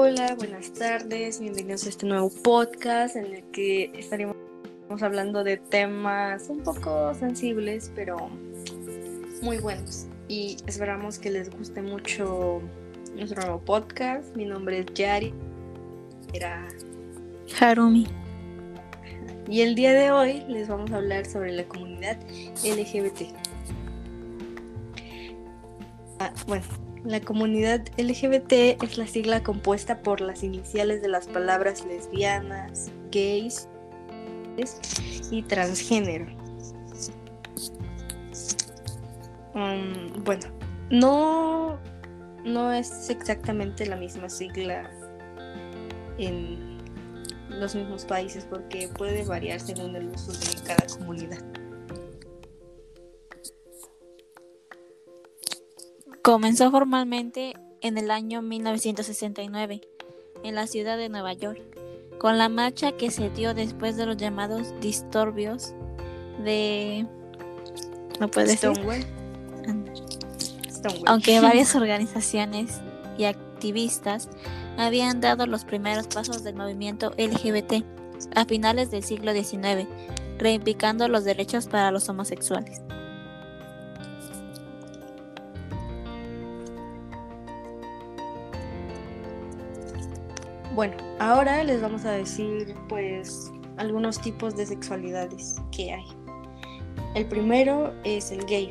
Hola, buenas tardes, bienvenidos a este nuevo podcast en el que estaremos hablando de temas un poco sensibles, pero muy buenos. Y esperamos que les guste mucho nuestro nuevo podcast. Mi nombre es Yari. Era Harumi. Y el día de hoy les vamos a hablar sobre la comunidad LGBT. Ah, bueno, la comunidad LGBT es la sigla compuesta por las iniciales de las palabras lesbianas, gays y transgénero. Um, bueno, no, no es exactamente la misma sigla en los mismos países porque puede variar según el uso de cada comunidad. Comenzó formalmente en el año 1969 en la ciudad de Nueva York, con la marcha que se dio después de los llamados disturbios de... ¿No puede Stonewall. Aunque varias organizaciones y activistas habían dado los primeros pasos del movimiento LGBT a finales del siglo XIX, reivindicando los derechos para los homosexuales. Bueno, ahora les vamos a decir pues algunos tipos de sexualidades que hay. El primero es el gay.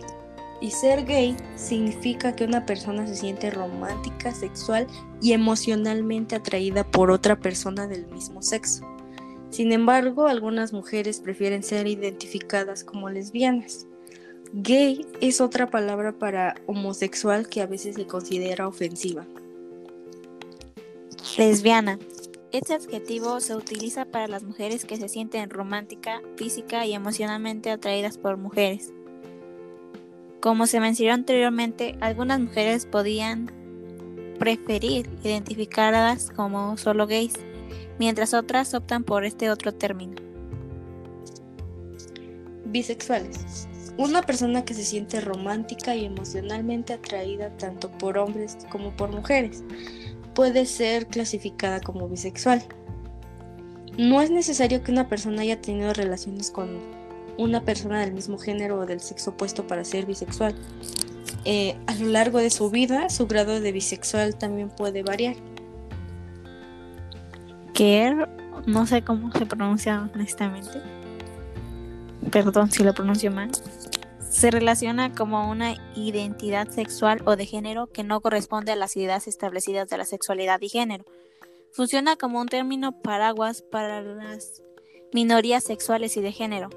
Y ser gay significa que una persona se siente romántica, sexual y emocionalmente atraída por otra persona del mismo sexo. Sin embargo, algunas mujeres prefieren ser identificadas como lesbianas. Gay es otra palabra para homosexual que a veces se considera ofensiva. Lesbiana. Este adjetivo se utiliza para las mujeres que se sienten romántica, física y emocionalmente atraídas por mujeres. Como se mencionó anteriormente, algunas mujeres podían preferir identificarlas como solo gays, mientras otras optan por este otro término. Bisexuales. Una persona que se siente romántica y emocionalmente atraída tanto por hombres como por mujeres puede ser clasificada como bisexual. No es necesario que una persona haya tenido relaciones con una persona del mismo género o del sexo opuesto para ser bisexual. Eh, a lo largo de su vida, su grado de bisexual también puede variar. Que no sé cómo se pronuncia honestamente. Perdón si lo pronuncio mal se relaciona como una identidad sexual o de género que no corresponde a las ideas establecidas de la sexualidad y género. Funciona como un término paraguas para las minorías sexuales y de género.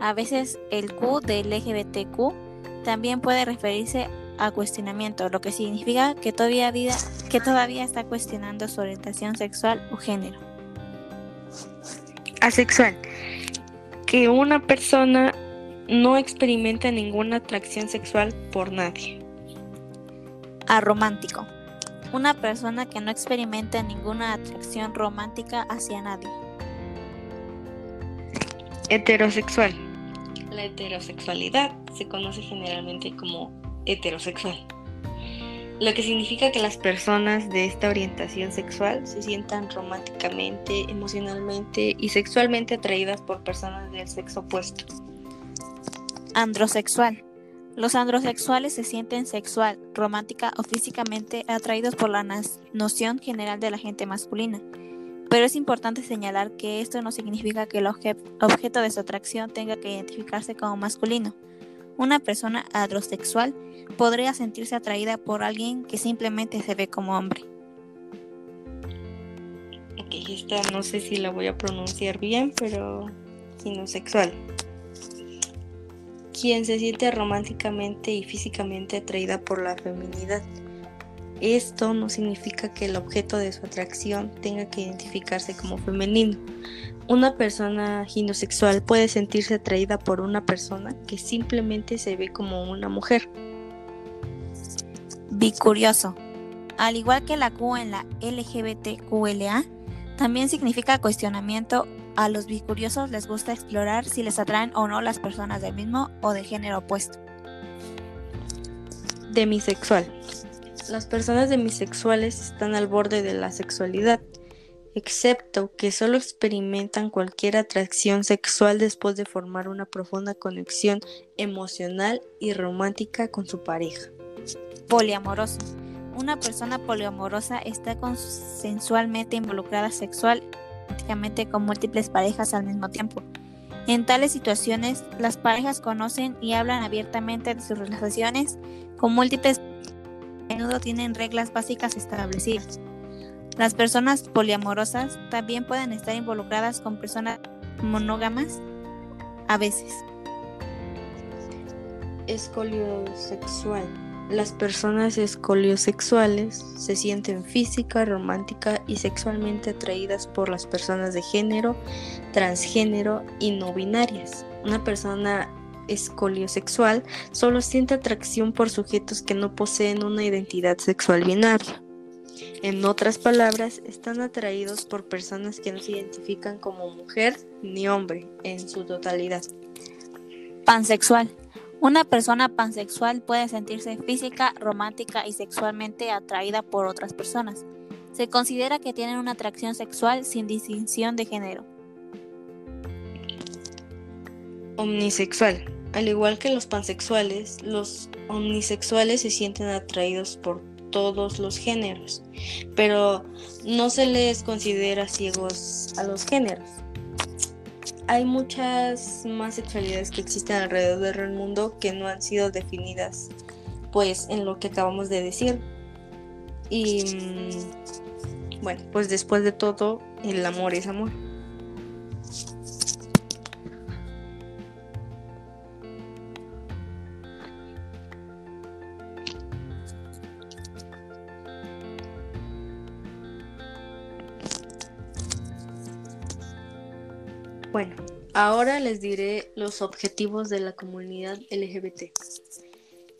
A veces el Q del LGBTQ también puede referirse a cuestionamiento, lo que significa que todavía, vida, que todavía está cuestionando su orientación sexual o género. Asexual. Que una persona no experimenta ninguna atracción sexual por nadie. Aromántico. Una persona que no experimenta ninguna atracción romántica hacia nadie. Heterosexual. La heterosexualidad se conoce generalmente como heterosexual, lo que significa que las personas de esta orientación sexual se sientan románticamente, emocionalmente y sexualmente atraídas por personas del sexo opuesto. Androsexual. Los androsexuales se sienten sexual, romántica o físicamente atraídos por la noción general de la gente masculina. Pero es importante señalar que esto no significa que el objeto de su atracción tenga que identificarse como masculino. Una persona androsexual podría sentirse atraída por alguien que simplemente se ve como hombre. Ok, esta no sé si la voy a pronunciar bien, pero ginosexual quien se siente románticamente y físicamente atraída por la feminidad. Esto no significa que el objeto de su atracción tenga que identificarse como femenino. Una persona ginosexual puede sentirse atraída por una persona que simplemente se ve como una mujer. Bicurioso. Al igual que la Q en la LGBTQLA, también significa cuestionamiento a los bicuriosos les gusta explorar si les atraen o no las personas del mismo o de género opuesto. Demisexual. las personas demisexuales están al borde de la sexualidad, excepto que solo experimentan cualquier atracción sexual después de formar una profunda conexión emocional y romántica con su pareja. Poliamoroso. Una persona poliamorosa está consensualmente involucrada sexual y con múltiples parejas al mismo tiempo. En tales situaciones, las parejas conocen y hablan abiertamente de sus relaciones con múltiples a menudo tienen reglas básicas establecidas. Las personas poliamorosas también pueden estar involucradas con personas monógamas a veces. Escoliosexual. Las personas escoliosexuales se sienten física, romántica y sexualmente atraídas por las personas de género, transgénero y no binarias. Una persona escoliosexual solo siente atracción por sujetos que no poseen una identidad sexual binaria. En otras palabras, están atraídos por personas que no se identifican como mujer ni hombre en su totalidad. Pansexual. Una persona pansexual puede sentirse física, romántica y sexualmente atraída por otras personas. Se considera que tienen una atracción sexual sin distinción de género. Omnisexual. Al igual que los pansexuales, los omnisexuales se sienten atraídos por todos los géneros, pero no se les considera ciegos a los géneros hay muchas más sexualidades que existen alrededor del mundo que no han sido definidas pues en lo que acabamos de decir. Y mm, bueno pues después de todo el amor es amor Bueno, ahora les diré los objetivos de la comunidad LGBT.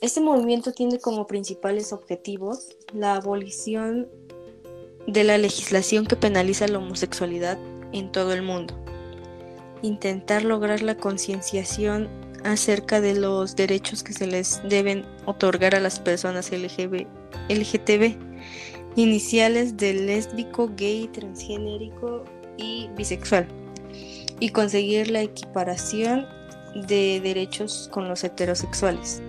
Este movimiento tiene como principales objetivos la abolición de la legislación que penaliza la homosexualidad en todo el mundo, intentar lograr la concienciación acerca de los derechos que se les deben otorgar a las personas LGTB, iniciales de lésbico, gay, transgénerico y bisexual y conseguir la equiparación de derechos con los heterosexuales.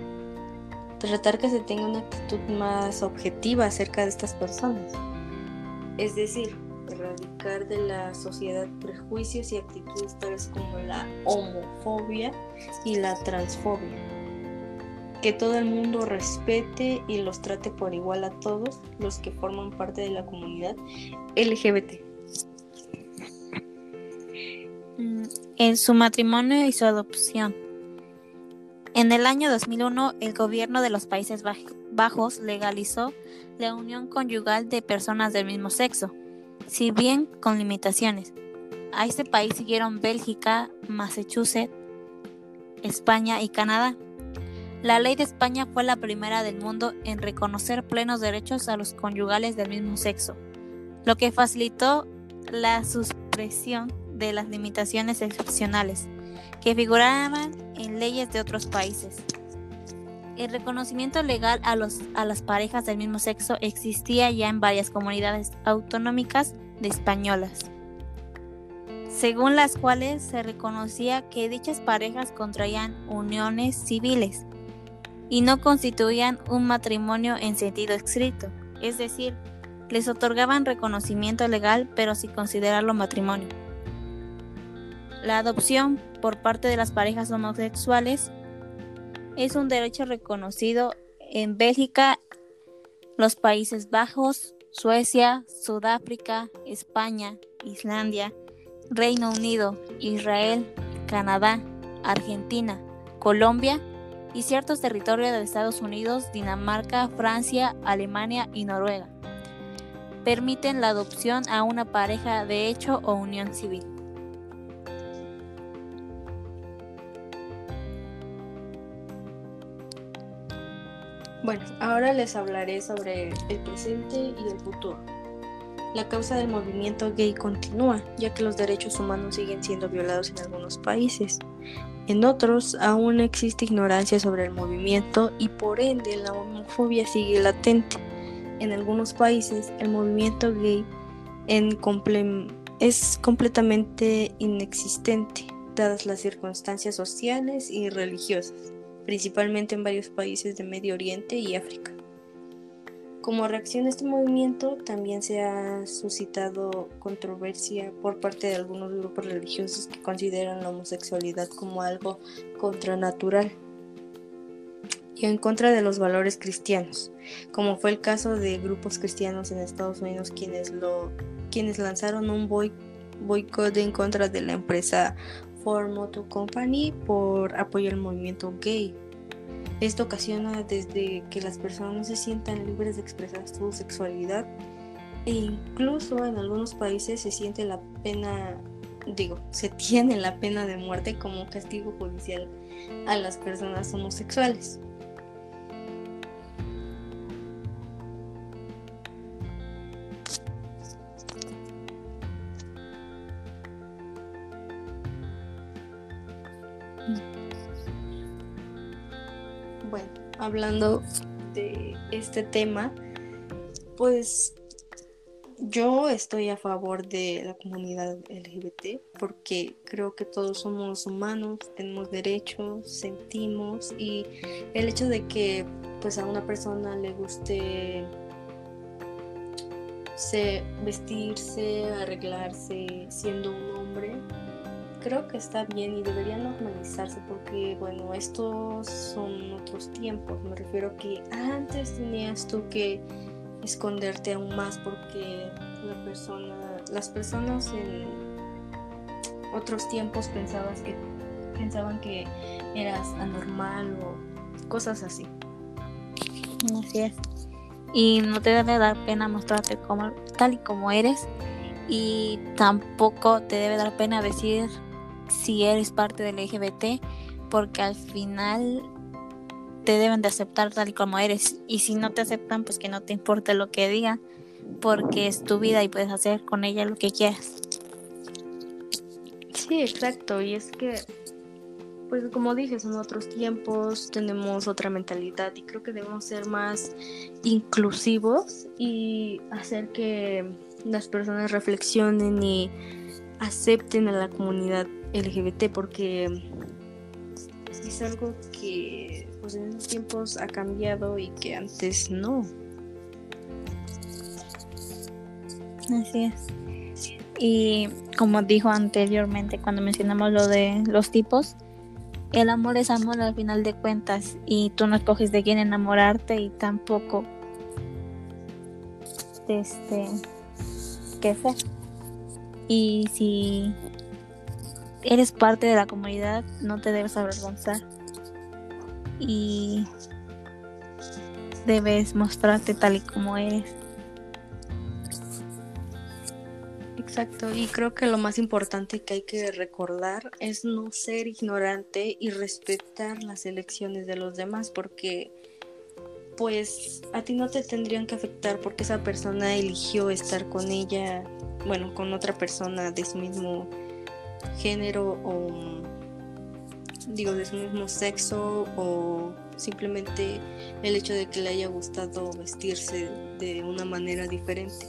Tratar que se tenga una actitud más objetiva acerca de estas personas. Es decir, erradicar de la sociedad prejuicios y actitudes tales como la homofobia y la transfobia. Que todo el mundo respete y los trate por igual a todos los que forman parte de la comunidad LGBT. En su matrimonio y su adopción. En el año 2001, el gobierno de los Países Bajos legalizó la unión conyugal de personas del mismo sexo, si bien con limitaciones. A este país siguieron Bélgica, Massachusetts, España y Canadá. La ley de España fue la primera del mundo en reconocer plenos derechos a los conyugales del mismo sexo, lo que facilitó la supresión de las limitaciones excepcionales que figuraban en leyes de otros países. El reconocimiento legal a, los, a las parejas del mismo sexo existía ya en varias comunidades autonómicas de españolas, según las cuales se reconocía que dichas parejas contraían uniones civiles y no constituían un matrimonio en sentido escrito, es decir, les otorgaban reconocimiento legal pero sin considerarlo matrimonio. La adopción por parte de las parejas homosexuales es un derecho reconocido en Bélgica, los Países Bajos, Suecia, Sudáfrica, España, Islandia, Reino Unido, Israel, Canadá, Argentina, Colombia y ciertos territorios de Estados Unidos, Dinamarca, Francia, Alemania y Noruega. Permiten la adopción a una pareja de hecho o unión civil. Bueno, ahora les hablaré sobre el presente y el futuro. La causa del movimiento gay continúa, ya que los derechos humanos siguen siendo violados en algunos países. En otros aún existe ignorancia sobre el movimiento y por ende la homofobia sigue latente. en algunos países el movimiento gay es completamente inexistente, dadas las circunstancias sociales y religiosas, principalmente en varios países de Medio Oriente y África. Como reacción a este movimiento también se ha suscitado controversia por parte de algunos grupos religiosos que consideran la homosexualidad como algo contranatural y en contra de los valores cristianos, como fue el caso de grupos cristianos en Estados Unidos quienes, quienes lanzaron un boicot en contra de la empresa Ford Motor Company por apoyar el movimiento gay. Esto ocasiona desde que las personas no se sientan libres de expresar su sexualidad e incluso en algunos países se siente la pena, digo, se tiene la pena de muerte como castigo judicial a las personas homosexuales. Hablando de este tema, pues yo estoy a favor de la comunidad LGBT porque creo que todos somos humanos, tenemos derechos, sentimos y el hecho de que pues a una persona le guste vestirse, arreglarse siendo un hombre, creo que está bien y debería normalizarse porque, bueno, estos son otros tiempos. Me refiero que antes tenías tú que esconderte aún más porque la persona, las personas en otros tiempos pensabas que, pensaban que eras anormal o cosas así. Así es. Y no te debe dar pena mostrarte como, tal y como eres. Y tampoco te debe dar pena decir si eres parte del LGBT, porque al final te deben de aceptar tal como eres. Y si no te aceptan, pues que no te importe lo que digan, porque es tu vida y puedes hacer con ella lo que quieras. Sí, exacto. Y es que, pues como dije, son otros tiempos, tenemos otra mentalidad y creo que debemos ser más inclusivos y hacer que las personas reflexionen y acepten a la comunidad LGBT porque es algo que pues en tiempos ha cambiado y que antes no. Así es. Y como dijo anteriormente cuando mencionamos lo de los tipos, el amor es amor al final de cuentas y tú no escoges de quién enamorarte y tampoco este qué fue. Y si eres parte de la comunidad, no te debes avergonzar. Y debes mostrarte tal y como eres. Exacto, y creo que lo más importante que hay que recordar es no ser ignorante y respetar las elecciones de los demás, porque pues a ti no te tendrían que afectar porque esa persona eligió estar con ella, bueno, con otra persona de su mismo género o digo de su mismo sexo o simplemente el hecho de que le haya gustado vestirse de una manera diferente.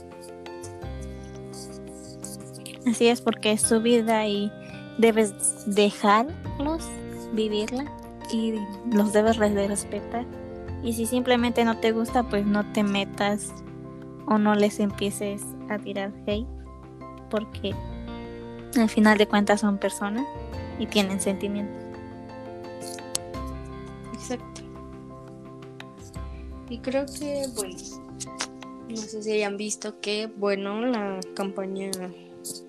Así es porque es su vida y debes dejarlos vivirla y los debes respetar. Y si simplemente no te gusta, pues no te metas o no les empieces a tirar hate porque al final de cuentas son personas y tienen sentimientos. Exacto. Y creo que, bueno, no sé si hayan visto que, bueno, la campaña,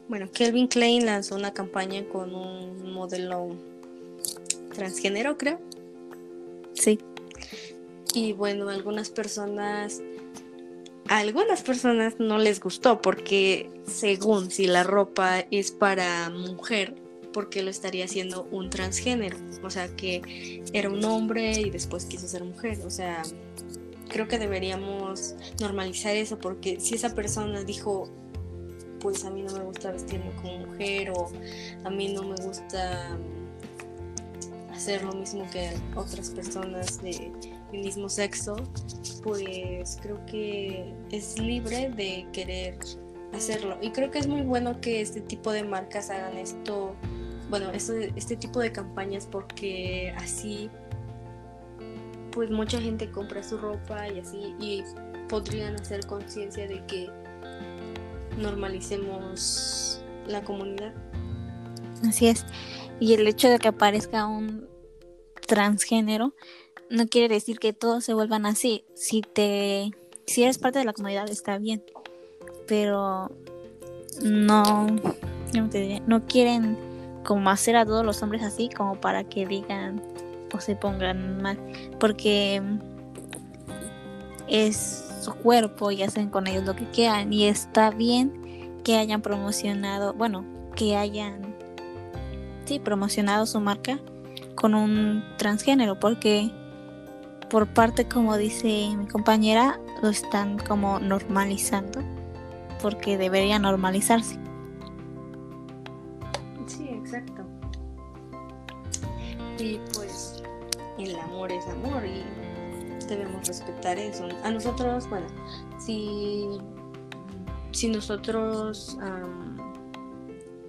bueno, Kelvin Klein lanzó una campaña con un modelo transgénero, creo. Sí. Y bueno, algunas personas a algunas personas no les gustó porque según si la ropa es para mujer, ¿por qué lo estaría haciendo un transgénero? O sea, que era un hombre y después quiso ser mujer. O sea, creo que deberíamos normalizar eso porque si esa persona dijo, pues a mí no me gusta vestirme como mujer o a mí no me gusta hacer lo mismo que otras personas de mismo sexo, pues creo que es libre de querer hacerlo. Y creo que es muy bueno que este tipo de marcas hagan esto, bueno, este tipo de campañas porque así pues mucha gente compra su ropa y así y podrían hacer conciencia de que normalicemos la comunidad. Así es. Y el hecho de que aparezca un transgénero no quiere decir que todos se vuelvan así. Si te si eres parte de la comunidad está bien, pero no no quieren como hacer a todos los hombres así como para que digan o se pongan mal, porque es su cuerpo y hacen con ellos lo que quieran y está bien que hayan promocionado, bueno, que hayan sí promocionado su marca con un transgénero porque por parte, como dice mi compañera, lo están como normalizando, porque debería normalizarse. Sí, exacto. Y pues el amor es amor y debemos respetar eso. A nosotros, bueno, si, si nosotros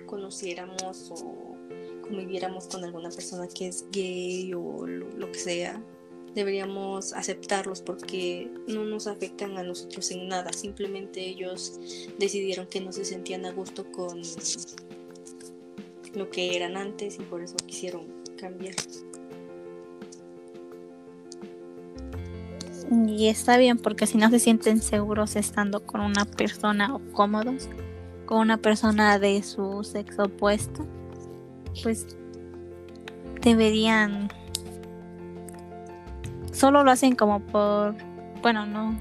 conociéramos o conviviéramos con alguna persona que es gay o lo que sea, deberíamos aceptarlos porque no nos afectan a nosotros en nada, simplemente ellos decidieron que no se sentían a gusto con lo que eran antes y por eso quisieron cambiar. Y está bien porque si no se sienten seguros estando con una persona o cómodos con una persona de su sexo opuesto, pues deberían solo lo hacen como por, bueno, no,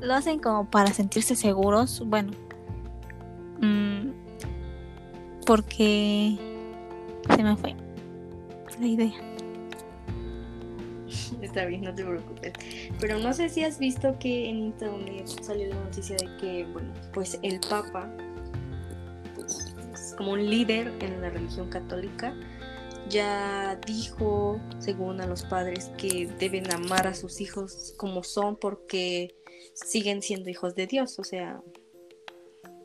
lo hacen como para sentirse seguros, bueno, mm, porque se me fue la idea. Está bien, no te preocupes. Pero no sé si has visto que en internet salió la noticia de que, bueno, pues el Papa, como un líder en la religión católica, ya dijo, según a los padres, que deben amar a sus hijos como son porque siguen siendo hijos de Dios, o sea,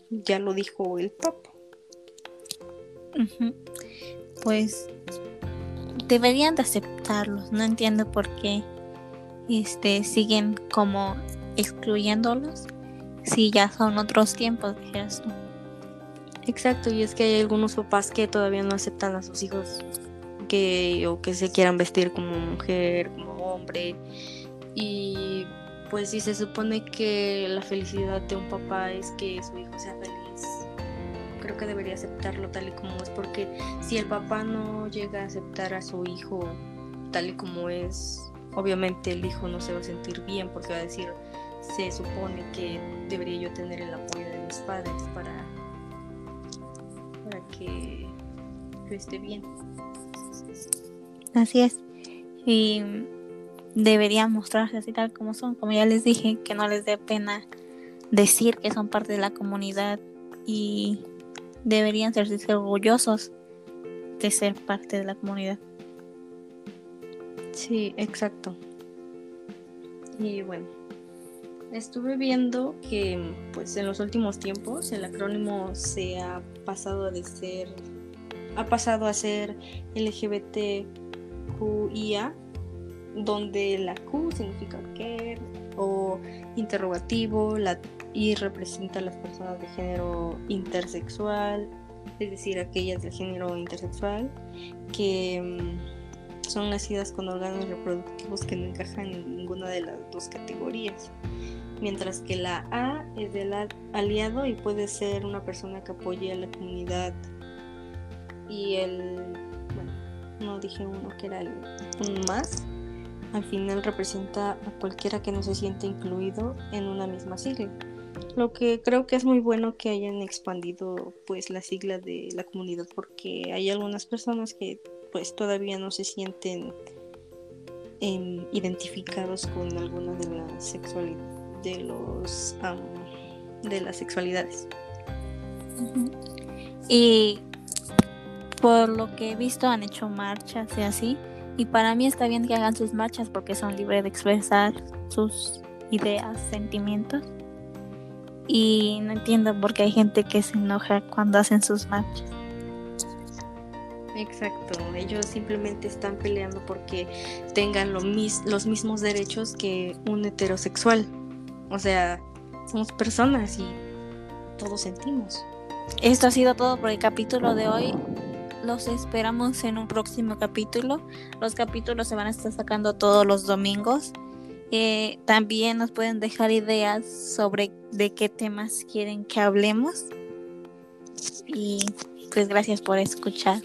ya lo dijo el Papa. Pues deberían de aceptarlos, no entiendo por qué este siguen como excluyéndolos si ya son otros tiempos, dijeras Exacto, y es que hay algunos papás que todavía no aceptan a sus hijos que o que se quieran vestir como mujer, como hombre. Y pues si se supone que la felicidad de un papá es que su hijo sea feliz, creo que debería aceptarlo tal y como es, porque si el papá no llega a aceptar a su hijo tal y como es, obviamente el hijo no se va a sentir bien porque va a decir, se supone que debería yo tener el apoyo de mis padres para, que yo esté bien. Así es. Y deberían mostrarse así tal como son. Como ya les dije, que no les dé pena decir que son parte de la comunidad y deberían sentirse orgullosos de ser parte de la comunidad. Sí, exacto. Y bueno, estuve viendo que pues en los últimos tiempos el acrónimo se ha pasado de ser ha pasado a ser LGBTQIA, donde la Q significa que o interrogativo, la I representa a las personas de género intersexual, es decir, aquellas de género intersexual que mm, son nacidas con órganos reproductivos que no encajan en ninguna de las dos categorías. Mientras que la A es del aliado y puede ser una persona que apoye a la comunidad y el, bueno, no dije uno que era el, un más, al final representa a cualquiera que no se siente incluido en una misma sigla. Lo que creo que es muy bueno que hayan expandido pues la sigla de la comunidad porque hay algunas personas que pues todavía no se sienten em, identificados con alguna de las sexualidades de los de las sexualidades. Y por lo que he visto han hecho marchas y así. Y para mí está bien que hagan sus marchas porque son libres de expresar sus ideas, sentimientos. Y no entiendo por qué hay gente que se enoja cuando hacen sus marchas. Exacto, ellos simplemente están peleando porque tengan los mismos derechos que un heterosexual. O sea, somos personas y todos sentimos. Esto ha sido todo por el capítulo de hoy. Los esperamos en un próximo capítulo. Los capítulos se van a estar sacando todos los domingos. Eh, también nos pueden dejar ideas sobre de qué temas quieren que hablemos. Y pues gracias por escuchar.